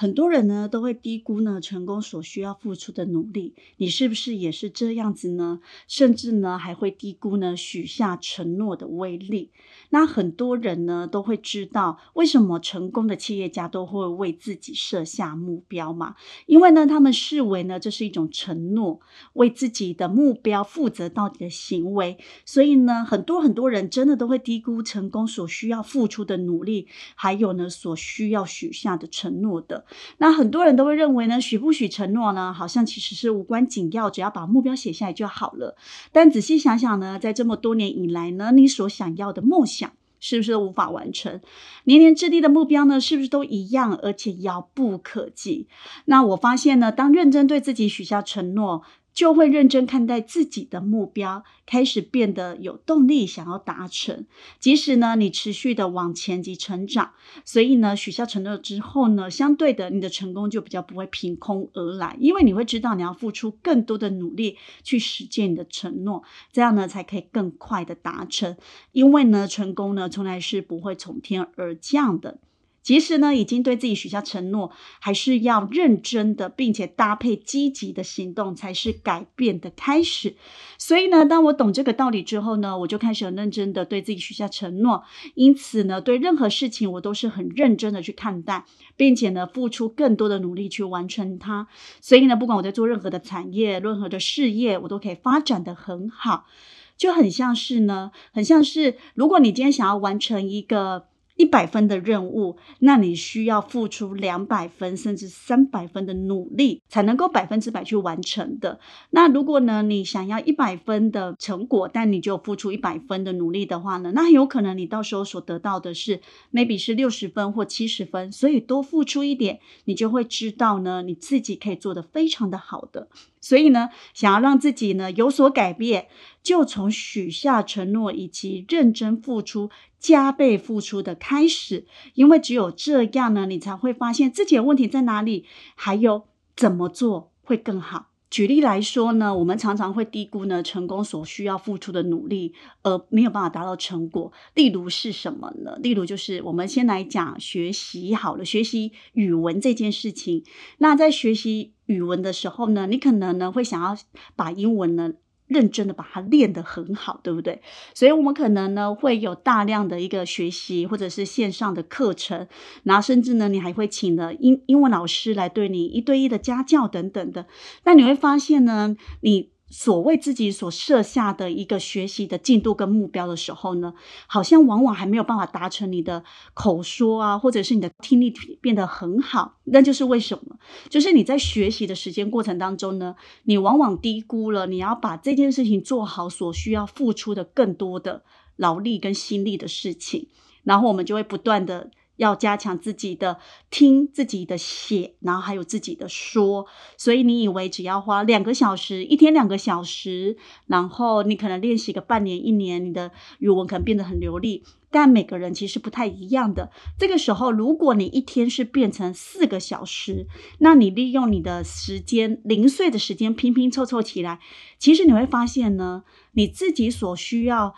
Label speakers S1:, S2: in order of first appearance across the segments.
S1: 很多人呢都会低估呢成功所需要付出的努力，你是不是也是这样子呢？甚至呢还会低估呢许下承诺的威力。那很多人呢都会知道，为什么成功的企业家都会为自己设下目标嘛？因为呢他们视为呢这是一种承诺，为自己的目标负责到底的行为。所以呢很多很多人真的都会低估成功所需要付出的努力，还有呢所需要许下的承诺的。那很多人都会认为呢，许不许承诺呢，好像其实是无关紧要，只要把目标写下来就好了。但仔细想想呢，在这么多年以来呢，你所想要的梦想是不是都无法完成？年年制定的目标呢，是不是都一样，而且遥不可及？那我发现呢，当认真对自己许下承诺。就会认真看待自己的目标，开始变得有动力，想要达成。即使呢，你持续的往前及成长，所以呢，许下承诺之后呢，相对的，你的成功就比较不会凭空而来，因为你会知道你要付出更多的努力去实践你的承诺，这样呢，才可以更快的达成。因为呢，成功呢，从来是不会从天而降的。即使呢，已经对自己许下承诺，还是要认真的，并且搭配积极的行动，才是改变的开始。所以呢，当我懂这个道理之后呢，我就开始很认真的对自己许下承诺。因此呢，对任何事情我都是很认真的去看待，并且呢，付出更多的努力去完成它。所以呢，不管我在做任何的产业、任何的事业，我都可以发展的很好。就很像是呢，很像是如果你今天想要完成一个。一百分的任务，那你需要付出两百分甚至三百分的努力，才能够百分之百去完成的。那如果呢，你想要一百分的成果，但你就付出一百分的努力的话呢，那很有可能你到时候所得到的是 maybe 是六十分或七十分。所以多付出一点，你就会知道呢，你自己可以做得非常的好的。所以呢，想要让自己呢有所改变，就从许下承诺以及认真付出、加倍付出的开始。因为只有这样呢，你才会发现自己的问题在哪里，还有怎么做会更好。举例来说呢，我们常常会低估呢成功所需要付出的努力，而没有办法达到成果。例如是什么呢？例如就是我们先来讲学习好了，学习语文这件事情。那在学习语文的时候呢，你可能呢会想要把英文呢。认真的把它练得很好，对不对？所以，我们可能呢会有大量的一个学习，或者是线上的课程，然后甚至呢，你还会请了英英文老师来对你一对一的家教等等的。那你会发现呢，你。所谓自己所设下的一个学习的进度跟目标的时候呢，好像往往还没有办法达成你的口说啊，或者是你的听力变得很好。那就是为什么？就是你在学习的时间过程当中呢，你往往低估了你要把这件事情做好所需要付出的更多的劳力跟心力的事情，然后我们就会不断的。要加强自己的听、自己的写，然后还有自己的说。所以你以为只要花两个小时，一天两个小时，然后你可能练习个半年、一年，你的语文可能变得很流利。但每个人其实不太一样的。这个时候，如果你一天是变成四个小时，那你利用你的时间零碎的时间拼拼凑凑起来，其实你会发现呢，你自己所需要。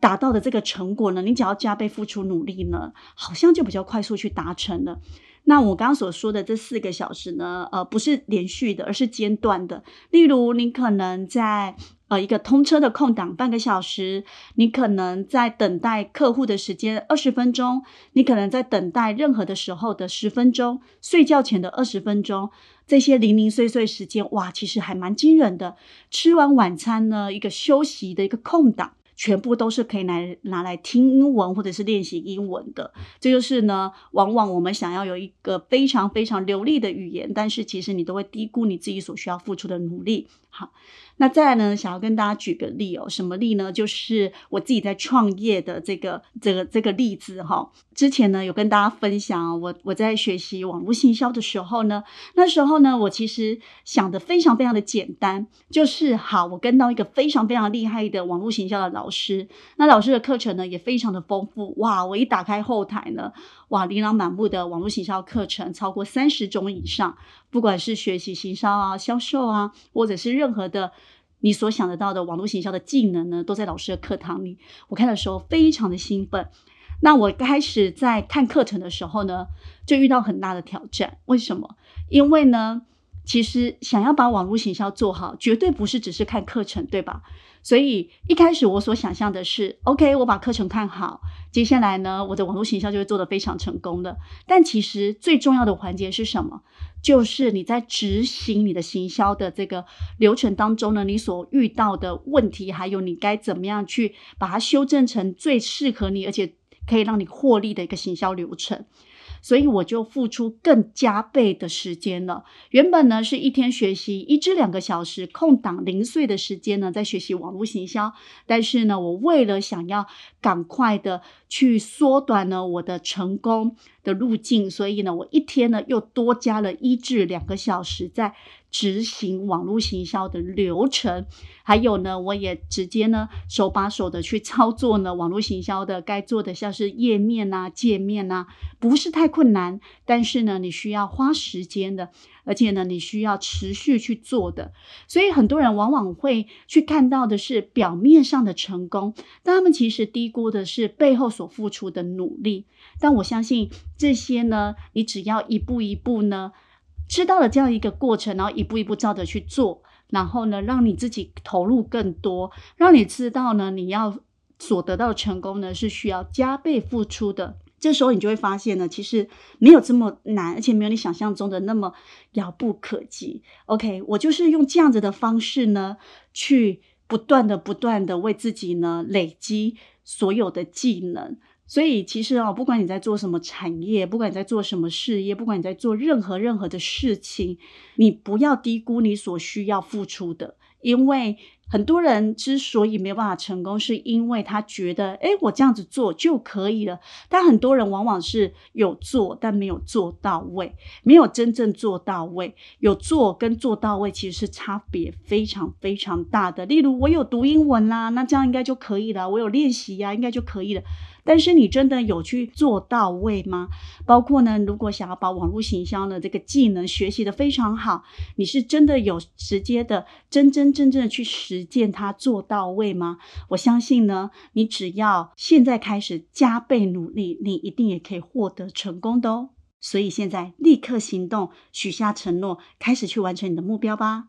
S1: 达到的这个成果呢，你只要加倍付出努力呢，好像就比较快速去达成了。那我刚刚所说的这四个小时呢，呃，不是连续的，而是间断的。例如，你可能在呃一个通车的空档半个小时，你可能在等待客户的时间二十分钟，你可能在等待任何的时候的十分钟，睡觉前的二十分钟，这些零零碎碎时间，哇，其实还蛮惊人的。吃完晚餐呢，一个休息的一个空档。全部都是可以来拿来听英文或者是练习英文的。这就是呢，往往我们想要有一个非常非常流利的语言，但是其实你都会低估你自己所需要付出的努力，好，那再来呢，想要跟大家举个例哦，什么例呢？就是我自己在创业的这个这个这个例子哈。之前呢，有跟大家分享，我我在学习网络行销的时候呢，那时候呢，我其实想的非常非常的简单，就是好，我跟到一个非常非常厉害的网络行销的老老师，那老师的课程呢也非常的丰富，哇，我一打开后台呢，哇，琳琅满目的网络行销课程超过三十种以上，不管是学习行销啊、销售啊，或者是任何的你所想得到的网络行销的技能呢，都在老师的课堂里。我看的时候非常的兴奋。那我开始在看课程的时候呢，就遇到很大的挑战。为什么？因为呢，其实想要把网络行销做好，绝对不是只是看课程，对吧？所以一开始我所想象的是，OK，我把课程看好，接下来呢，我的网络行销就会做得非常成功的。但其实最重要的环节是什么？就是你在执行你的行销的这个流程当中呢，你所遇到的问题，还有你该怎么样去把它修正成最适合你，而且可以让你获利的一个行销流程。所以我就付出更加倍的时间了。原本呢是一天学习一至两个小时，空档零碎的时间呢在学习网络行销。但是呢，我为了想要赶快的去缩短呢我的成功的路径，所以呢，我一天呢又多加了一至两个小时在。执行网络行销的流程，还有呢，我也直接呢手把手的去操作呢网络行销的该做的，像是页面呐、界面呐，不是太困难，但是呢，你需要花时间的，而且呢，你需要持续去做的。所以很多人往往会去看到的是表面上的成功，但他们其实低估的是背后所付出的努力。但我相信这些呢，你只要一步一步呢。知道了这样一个过程，然后一步一步照着去做，然后呢，让你自己投入更多，让你知道呢，你要所得到的成功呢是需要加倍付出的。这时候你就会发现呢，其实没有这么难，而且没有你想象中的那么遥不可及。OK，我就是用这样子的方式呢，去不断的、不断的为自己呢累积所有的技能。所以其实啊，不管你在做什么产业，不管你在做什么事业，不管你在做任何任何的事情，你不要低估你所需要付出的，因为。很多人之所以没有办法成功，是因为他觉得，哎，我这样子做就可以了。但很多人往往是有做，但没有做到位，没有真正做到位。有做跟做到位其实是差别非常非常大的。例如，我有读英文啦，那这样应该就可以了。我有练习呀，应该就可以了。但是你真的有去做到位吗？包括呢，如果想要把网络行销的这个技能学习的非常好，你是真的有直接的、真真正正的去实践它做到位吗？我相信呢，你只要现在开始加倍努力，你一定也可以获得成功的哦。所以现在立刻行动，许下承诺，开始去完成你的目标吧。